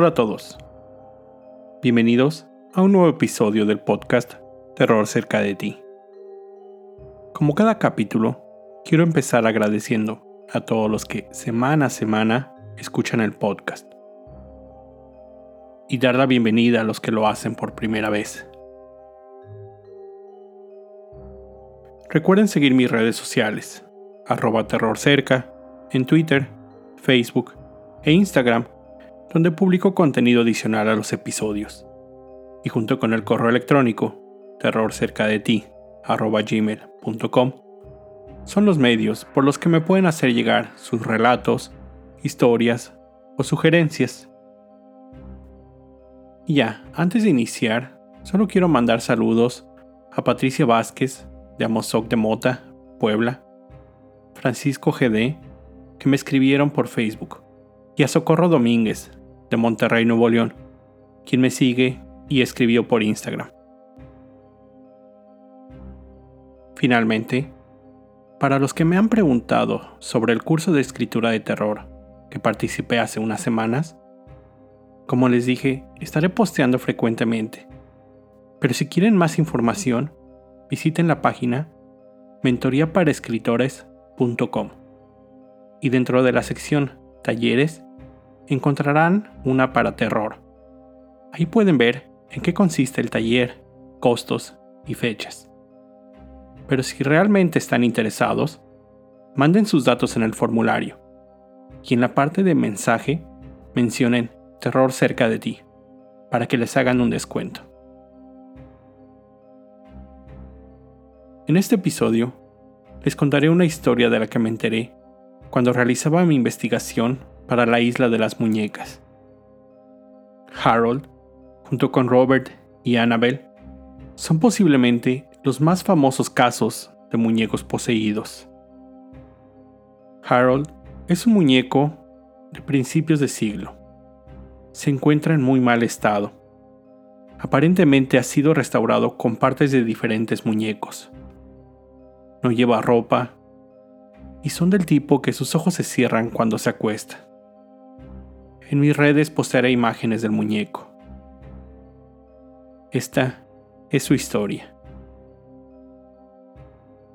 Hola a todos. Bienvenidos a un nuevo episodio del podcast Terror cerca de ti. Como cada capítulo, quiero empezar agradeciendo a todos los que semana a semana escuchan el podcast. Y dar la bienvenida a los que lo hacen por primera vez. Recuerden seguir mis redes sociales, arroba terrorcerca, en Twitter, Facebook e Instagram donde publico contenido adicional a los episodios. Y junto con el correo electrónico terrorcercadeti@gmail.com son los medios por los que me pueden hacer llegar sus relatos, historias o sugerencias. Y ya, antes de iniciar, solo quiero mandar saludos a Patricia Vázquez de Amozoc de Mota, Puebla, Francisco GD, que me escribieron por Facebook, y a Socorro Domínguez de Monterrey, Nuevo León, quien me sigue y escribió por Instagram. Finalmente, para los que me han preguntado sobre el curso de escritura de terror que participé hace unas semanas, como les dije, estaré posteando frecuentemente. Pero si quieren más información, visiten la página mentoriaparaescritores.com y dentro de la sección Talleres encontrarán una para terror. Ahí pueden ver en qué consiste el taller, costos y fechas. Pero si realmente están interesados, manden sus datos en el formulario y en la parte de mensaje mencionen terror cerca de ti para que les hagan un descuento. En este episodio les contaré una historia de la que me enteré cuando realizaba mi investigación para la isla de las muñecas. Harold, junto con Robert y Annabel, son posiblemente los más famosos casos de muñecos poseídos. Harold es un muñeco de principios de siglo. Se encuentra en muy mal estado. Aparentemente ha sido restaurado con partes de diferentes muñecos. No lleva ropa y son del tipo que sus ojos se cierran cuando se acuesta. En mis redes postearé imágenes del muñeco. Esta es su historia.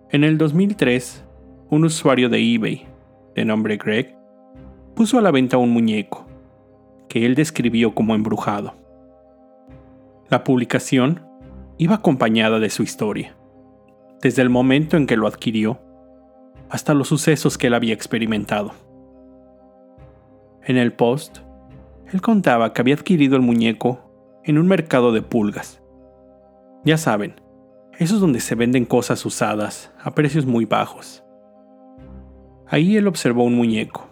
En el 2003, un usuario de eBay, de nombre Greg, puso a la venta un muñeco, que él describió como embrujado. La publicación iba acompañada de su historia, desde el momento en que lo adquirió hasta los sucesos que él había experimentado. En el post, él contaba que había adquirido el muñeco en un mercado de pulgas. Ya saben, esos donde se venden cosas usadas a precios muy bajos. Ahí él observó un muñeco.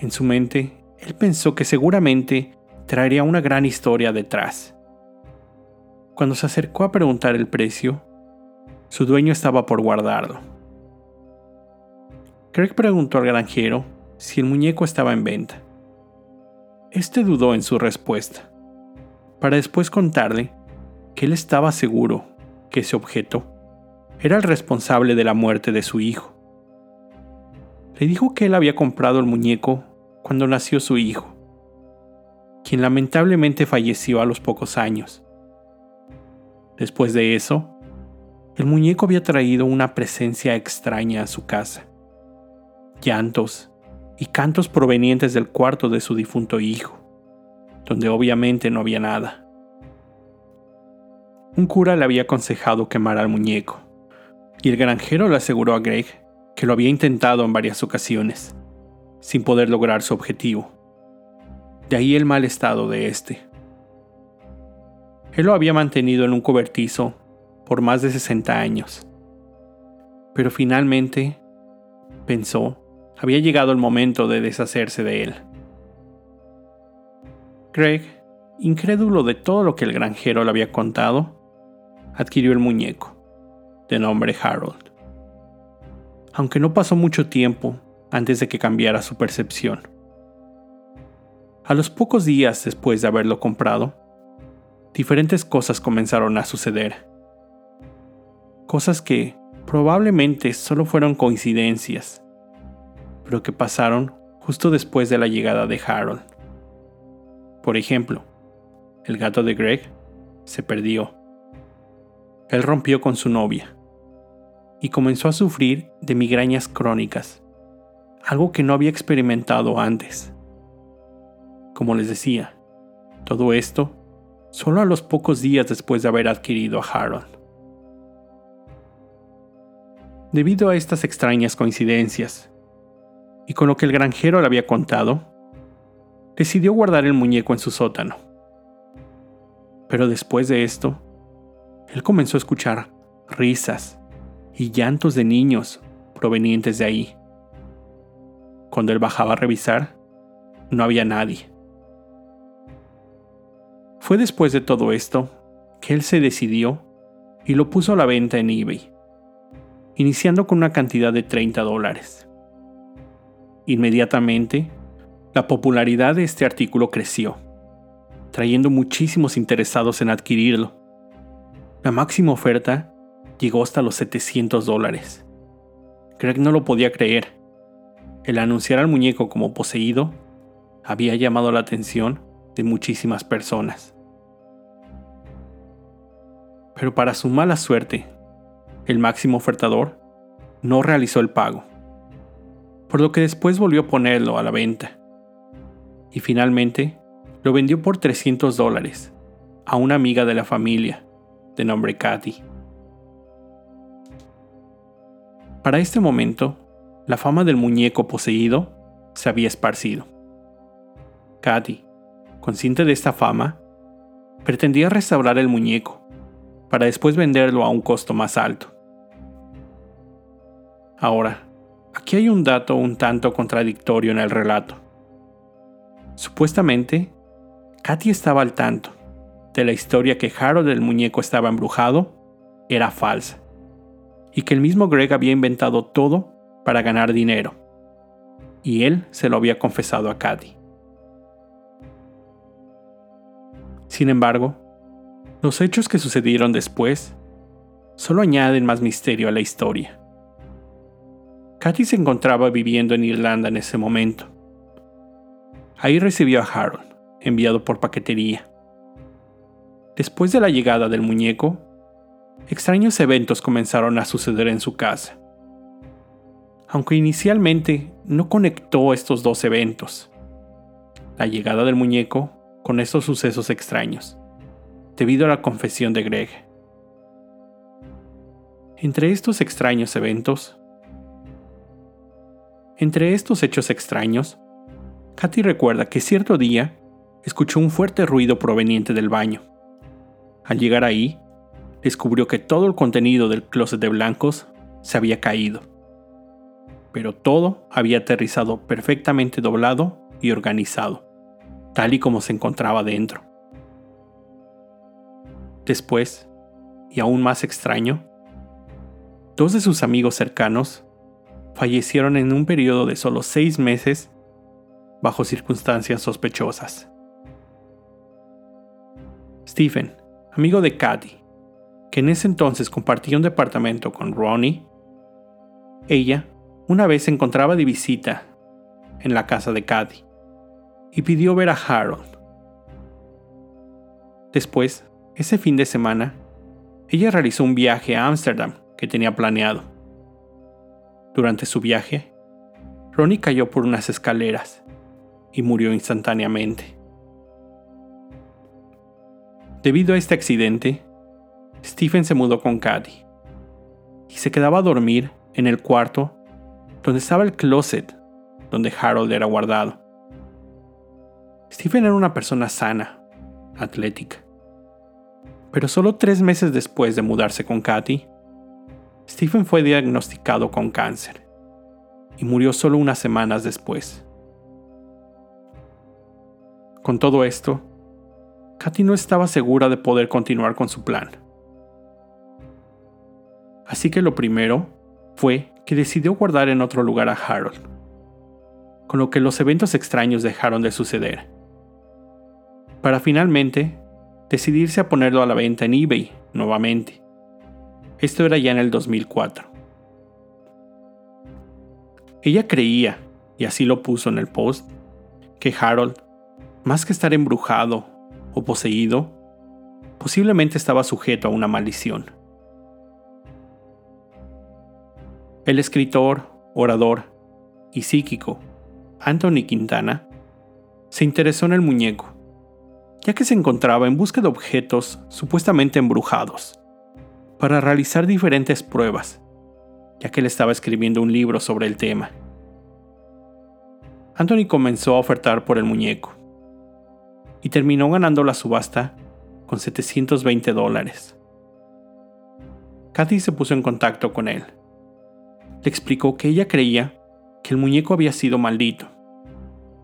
En su mente, él pensó que seguramente traería una gran historia detrás. Cuando se acercó a preguntar el precio, su dueño estaba por guardarlo. Craig preguntó al granjero si el muñeco estaba en venta. Este dudó en su respuesta, para después contarle que él estaba seguro que ese objeto era el responsable de la muerte de su hijo. Le dijo que él había comprado el muñeco cuando nació su hijo, quien lamentablemente falleció a los pocos años. Después de eso, el muñeco había traído una presencia extraña a su casa. Llantos y cantos provenientes del cuarto de su difunto hijo, donde obviamente no había nada. Un cura le había aconsejado quemar al muñeco, y el granjero le aseguró a Greg que lo había intentado en varias ocasiones, sin poder lograr su objetivo. De ahí el mal estado de este. Él lo había mantenido en un cobertizo por más de 60 años. Pero finalmente pensó había llegado el momento de deshacerse de él. Greg, incrédulo de todo lo que el granjero le había contado, adquirió el muñeco, de nombre Harold. Aunque no pasó mucho tiempo antes de que cambiara su percepción. A los pocos días después de haberlo comprado, diferentes cosas comenzaron a suceder. Cosas que probablemente solo fueron coincidencias pero que pasaron justo después de la llegada de Harold. Por ejemplo, el gato de Greg se perdió. Él rompió con su novia y comenzó a sufrir de migrañas crónicas, algo que no había experimentado antes. Como les decía, todo esto solo a los pocos días después de haber adquirido a Harold. Debido a estas extrañas coincidencias, y con lo que el granjero le había contado, decidió guardar el muñeco en su sótano. Pero después de esto, él comenzó a escuchar risas y llantos de niños provenientes de ahí. Cuando él bajaba a revisar, no había nadie. Fue después de todo esto que él se decidió y lo puso a la venta en eBay, iniciando con una cantidad de 30 dólares. Inmediatamente, la popularidad de este artículo creció, trayendo muchísimos interesados en adquirirlo. La máxima oferta llegó hasta los 700 dólares. Greg no lo podía creer. El anunciar al muñeco como poseído había llamado la atención de muchísimas personas. Pero para su mala suerte, el máximo ofertador no realizó el pago, por lo que después volvió a ponerlo a la venta y finalmente lo vendió por 300 dólares a una amiga de la familia de nombre Katy. Para este momento, la fama del muñeco poseído se había esparcido. Katy, consciente de esta fama, pretendía restaurar el muñeco para después venderlo a un costo más alto. Ahora, hay un dato un tanto contradictorio en el relato. Supuestamente, Katy estaba al tanto de la historia que Harold el muñeco estaba embrujado era falsa y que el mismo Greg había inventado todo para ganar dinero y él se lo había confesado a Katy. Sin embargo, los hechos que sucedieron después solo añaden más misterio a la historia. Katy se encontraba viviendo en Irlanda en ese momento Ahí recibió a Harold, enviado por paquetería. Después de la llegada del muñeco, extraños eventos comenzaron a suceder en su casa. Aunque inicialmente no conectó estos dos eventos, la llegada del muñeco con estos sucesos extraños, debido a la confesión de Greg. Entre estos extraños eventos, entre estos hechos extraños, Katy recuerda que cierto día escuchó un fuerte ruido proveniente del baño. Al llegar ahí, descubrió que todo el contenido del closet de blancos se había caído. Pero todo había aterrizado perfectamente doblado y organizado, tal y como se encontraba dentro. Después, y aún más extraño, dos de sus amigos cercanos fallecieron en un periodo de solo seis meses bajo circunstancias sospechosas. Stephen, amigo de Katy, que en ese entonces compartía un departamento con Ronnie, ella una vez se encontraba de visita en la casa de Katy y pidió ver a Harold. Después, ese fin de semana, ella realizó un viaje a Ámsterdam que tenía planeado. Durante su viaje, Ronnie cayó por unas escaleras y murió instantáneamente. Debido a este accidente, Stephen se mudó con Katy y se quedaba a dormir en el cuarto donde estaba el closet donde Harold era guardado. Stephen era una persona sana, atlética. Pero solo tres meses después de mudarse con Katy, Stephen fue diagnosticado con cáncer y murió solo unas semanas después. Con todo esto, Katy no estaba segura de poder continuar con su plan. Así que lo primero fue que decidió guardar en otro lugar a Harold, con lo que los eventos extraños dejaron de suceder, para finalmente decidirse a ponerlo a la venta en eBay nuevamente. Esto era ya en el 2004. Ella creía, y así lo puso en el post, que Harold más que estar embrujado o poseído, posiblemente estaba sujeto a una maldición. El escritor, orador y psíquico Anthony Quintana se interesó en el muñeco, ya que se encontraba en busca de objetos supuestamente embrujados, para realizar diferentes pruebas, ya que él estaba escribiendo un libro sobre el tema. Anthony comenzó a ofertar por el muñeco y terminó ganando la subasta con 720 dólares. Kathy se puso en contacto con él. Le explicó que ella creía que el muñeco había sido maldito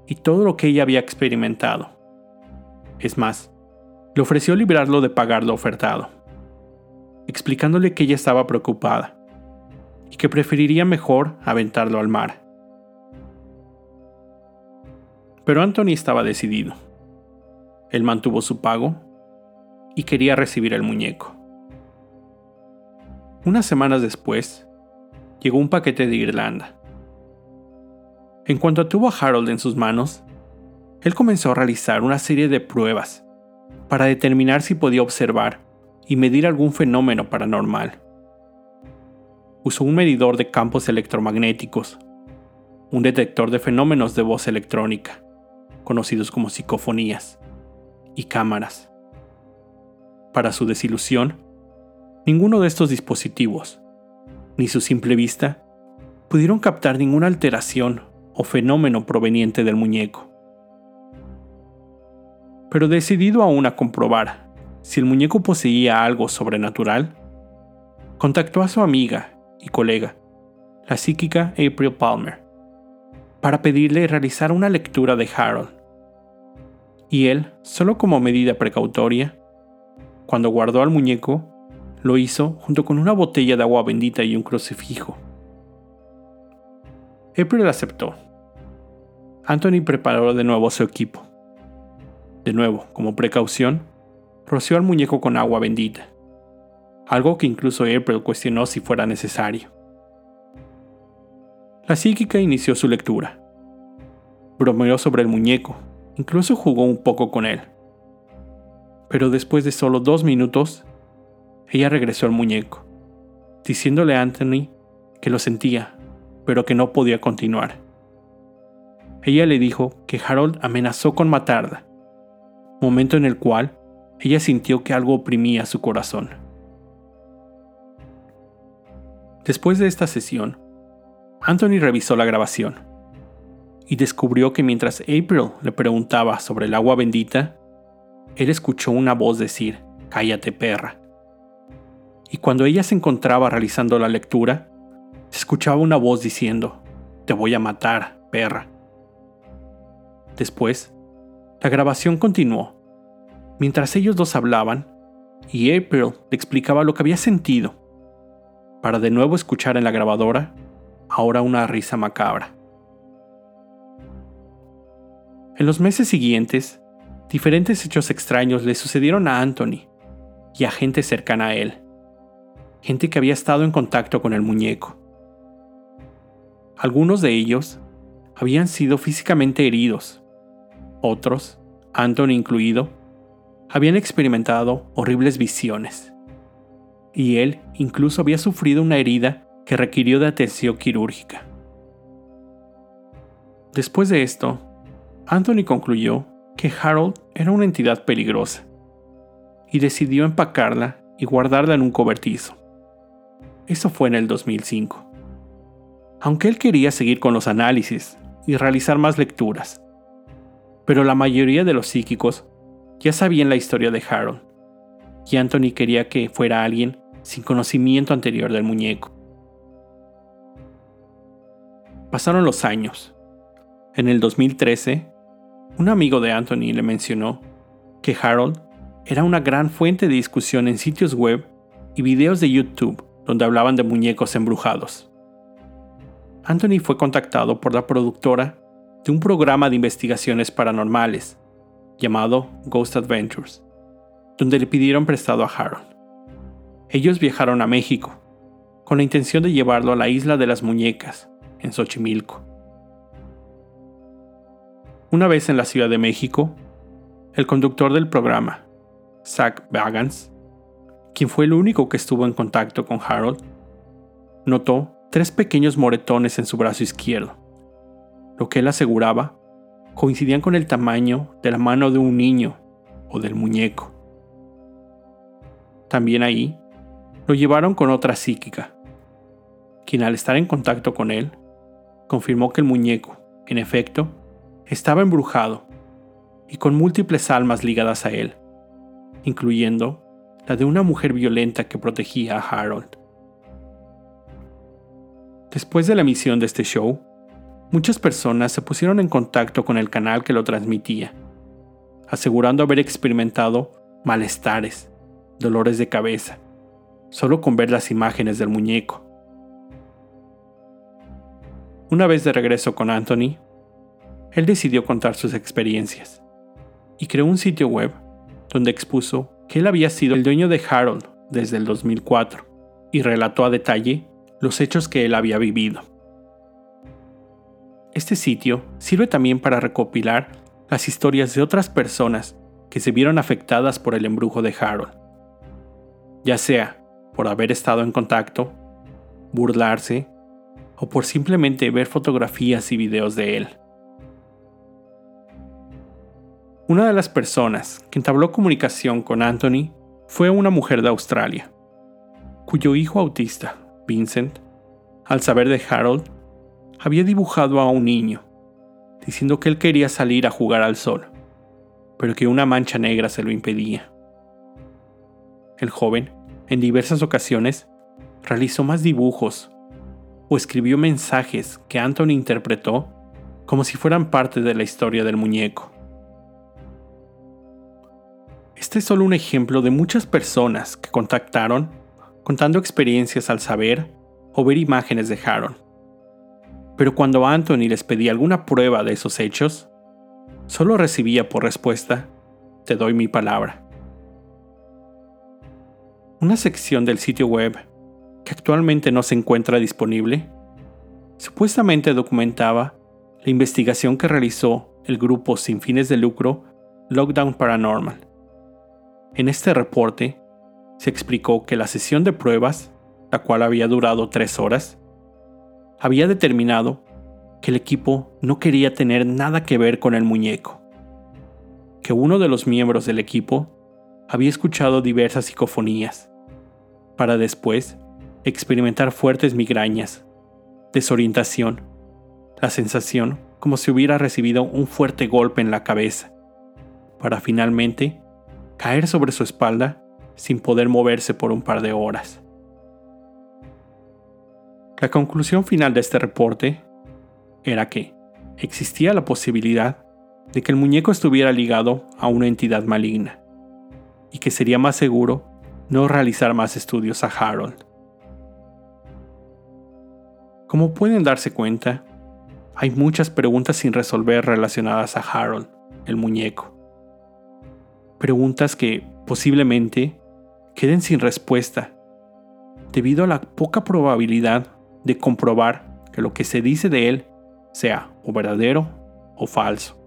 y todo lo que ella había experimentado. Es más, le ofreció librarlo de pagar lo ofertado, explicándole que ella estaba preocupada y que preferiría mejor aventarlo al mar. Pero Anthony estaba decidido. Él mantuvo su pago y quería recibir el muñeco. Unas semanas después, llegó un paquete de Irlanda. En cuanto tuvo a Harold en sus manos, él comenzó a realizar una serie de pruebas para determinar si podía observar y medir algún fenómeno paranormal. Usó un medidor de campos electromagnéticos, un detector de fenómenos de voz electrónica, conocidos como psicofonías, y cámaras. Para su desilusión, ninguno de estos dispositivos, ni su simple vista, pudieron captar ninguna alteración o fenómeno proveniente del muñeco. Pero decidido aún a comprobar si el muñeco poseía algo sobrenatural, contactó a su amiga y colega, la psíquica April Palmer, para pedirle realizar una lectura de Harold y él, solo como medida precautoria, cuando guardó al muñeco, lo hizo junto con una botella de agua bendita y un crucifijo. April aceptó. Anthony preparó de nuevo su equipo. De nuevo, como precaución, roció al muñeco con agua bendita, algo que incluso April cuestionó si fuera necesario. La psíquica inició su lectura. Bromeó sobre el muñeco, Incluso jugó un poco con él. Pero después de solo dos minutos, ella regresó al muñeco, diciéndole a Anthony que lo sentía, pero que no podía continuar. Ella le dijo que Harold amenazó con matarla, momento en el cual ella sintió que algo oprimía su corazón. Después de esta sesión, Anthony revisó la grabación y descubrió que mientras April le preguntaba sobre el agua bendita, él escuchó una voz decir, Cállate perra. Y cuando ella se encontraba realizando la lectura, se escuchaba una voz diciendo, Te voy a matar, perra. Después, la grabación continuó. Mientras ellos dos hablaban, y April le explicaba lo que había sentido, para de nuevo escuchar en la grabadora ahora una risa macabra. En los meses siguientes, diferentes hechos extraños le sucedieron a Anthony y a gente cercana a él, gente que había estado en contacto con el muñeco. Algunos de ellos habían sido físicamente heridos, otros, Anthony incluido, habían experimentado horribles visiones. Y él incluso había sufrido una herida que requirió de atención quirúrgica. Después de esto, Anthony concluyó que Harold era una entidad peligrosa y decidió empacarla y guardarla en un cobertizo. Eso fue en el 2005. Aunque él quería seguir con los análisis y realizar más lecturas, pero la mayoría de los psíquicos ya sabían la historia de Harold, y Anthony quería que fuera alguien sin conocimiento anterior del muñeco. Pasaron los años. En el 2013, un amigo de Anthony le mencionó que Harold era una gran fuente de discusión en sitios web y videos de YouTube donde hablaban de muñecos embrujados. Anthony fue contactado por la productora de un programa de investigaciones paranormales llamado Ghost Adventures, donde le pidieron prestado a Harold. Ellos viajaron a México con la intención de llevarlo a la isla de las muñecas, en Xochimilco. Una vez en la Ciudad de México, el conductor del programa, Zach Bagans, quien fue el único que estuvo en contacto con Harold, notó tres pequeños moretones en su brazo izquierdo. Lo que él aseguraba coincidían con el tamaño de la mano de un niño o del muñeco. También ahí lo llevaron con otra psíquica, quien al estar en contacto con él, confirmó que el muñeco, en efecto, estaba embrujado y con múltiples almas ligadas a él, incluyendo la de una mujer violenta que protegía a Harold. Después de la emisión de este show, muchas personas se pusieron en contacto con el canal que lo transmitía, asegurando haber experimentado malestares, dolores de cabeza, solo con ver las imágenes del muñeco. Una vez de regreso con Anthony, él decidió contar sus experiencias y creó un sitio web donde expuso que él había sido el dueño de Harold desde el 2004 y relató a detalle los hechos que él había vivido. Este sitio sirve también para recopilar las historias de otras personas que se vieron afectadas por el embrujo de Harold, ya sea por haber estado en contacto, burlarse o por simplemente ver fotografías y videos de él. Una de las personas que entabló comunicación con Anthony fue una mujer de Australia, cuyo hijo autista, Vincent, al saber de Harold, había dibujado a un niño, diciendo que él quería salir a jugar al sol, pero que una mancha negra se lo impedía. El joven, en diversas ocasiones, realizó más dibujos o escribió mensajes que Anthony interpretó como si fueran parte de la historia del muñeco. Este es solo un ejemplo de muchas personas que contactaron contando experiencias al saber o ver imágenes de Harold. Pero cuando Anthony les pedía alguna prueba de esos hechos, solo recibía por respuesta, te doy mi palabra. Una sección del sitio web, que actualmente no se encuentra disponible, supuestamente documentaba la investigación que realizó el grupo sin fines de lucro Lockdown Paranormal. En este reporte, se explicó que la sesión de pruebas, la cual había durado tres horas, había determinado que el equipo no quería tener nada que ver con el muñeco, que uno de los miembros del equipo había escuchado diversas psicofonías, para después experimentar fuertes migrañas, desorientación, la sensación como si hubiera recibido un fuerte golpe en la cabeza, para finalmente caer sobre su espalda sin poder moverse por un par de horas. La conclusión final de este reporte era que existía la posibilidad de que el muñeco estuviera ligado a una entidad maligna y que sería más seguro no realizar más estudios a Harold. Como pueden darse cuenta, hay muchas preguntas sin resolver relacionadas a Harold, el muñeco. Preguntas que posiblemente queden sin respuesta, debido a la poca probabilidad de comprobar que lo que se dice de él sea o verdadero o falso.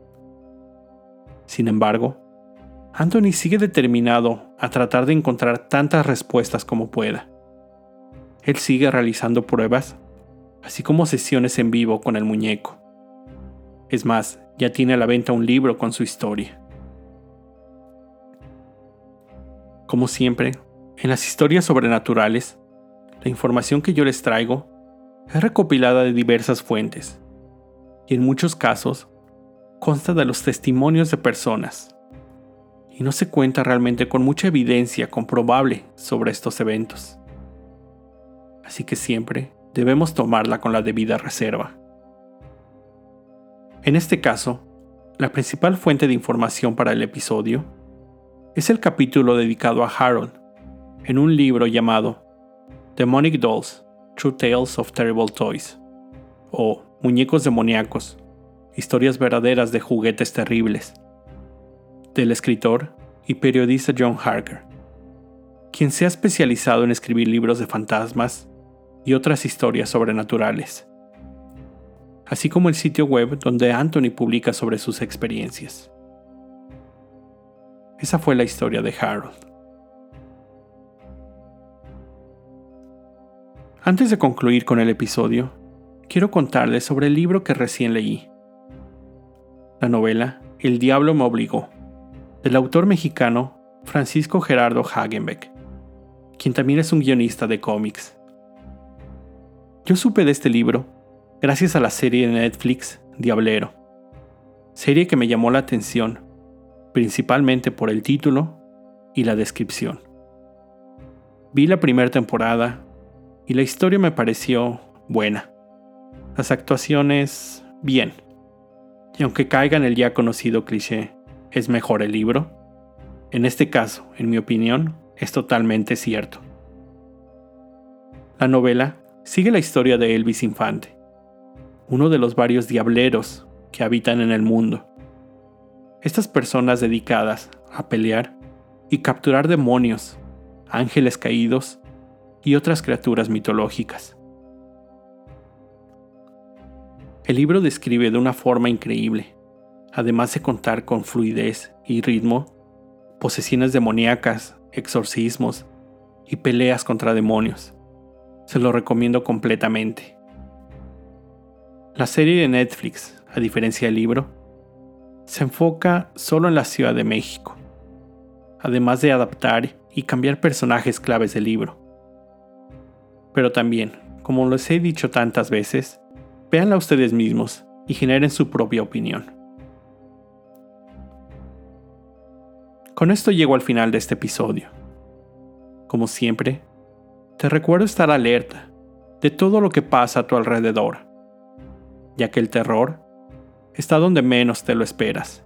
Sin embargo, Anthony sigue determinado a tratar de encontrar tantas respuestas como pueda. Él sigue realizando pruebas, así como sesiones en vivo con el muñeco. Es más, ya tiene a la venta un libro con su historia. Como siempre, en las historias sobrenaturales, la información que yo les traigo es recopilada de diversas fuentes y en muchos casos consta de los testimonios de personas y no se cuenta realmente con mucha evidencia comprobable sobre estos eventos. Así que siempre debemos tomarla con la debida reserva. En este caso, la principal fuente de información para el episodio es el capítulo dedicado a Harold, en un libro llamado Demonic Dolls, True Tales of Terrible Toys, o Muñecos Demoníacos, Historias verdaderas de juguetes terribles, del escritor y periodista John Harker, quien se ha especializado en escribir libros de fantasmas y otras historias sobrenaturales, así como el sitio web donde Anthony publica sobre sus experiencias. esa fue la historia de Harold. Antes de concluir con el episodio, quiero contarles sobre el libro que recién leí. La novela El Diablo me obligó, del autor mexicano Francisco Gerardo Hagenbeck, quien también es un guionista de cómics. Yo supe de este libro gracias a la serie de Netflix Diablero, serie que me llamó la atención principalmente por el título y la descripción. Vi la primera temporada y la historia me pareció buena. Las actuaciones, bien. Y aunque caiga en el ya conocido cliché, ¿es mejor el libro? En este caso, en mi opinión, es totalmente cierto. La novela sigue la historia de Elvis Infante, uno de los varios diableros que habitan en el mundo estas personas dedicadas a pelear y capturar demonios, ángeles caídos y otras criaturas mitológicas. El libro describe de una forma increíble, además de contar con fluidez y ritmo, posesiones demoníacas, exorcismos y peleas contra demonios. Se lo recomiendo completamente. La serie de Netflix, a diferencia del libro, se enfoca solo en la Ciudad de México, además de adaptar y cambiar personajes claves del libro. Pero también, como les he dicho tantas veces, véanla ustedes mismos y generen su propia opinión. Con esto llego al final de este episodio. Como siempre, te recuerdo estar alerta de todo lo que pasa a tu alrededor, ya que el terror está donde menos te lo esperas.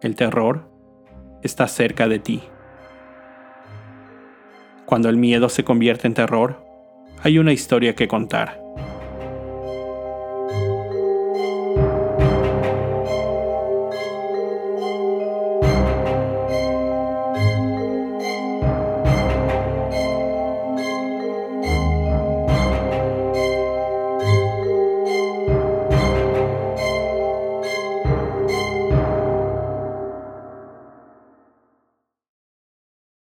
El terror está cerca de ti. Cuando el miedo se convierte en terror, hay una historia que contar.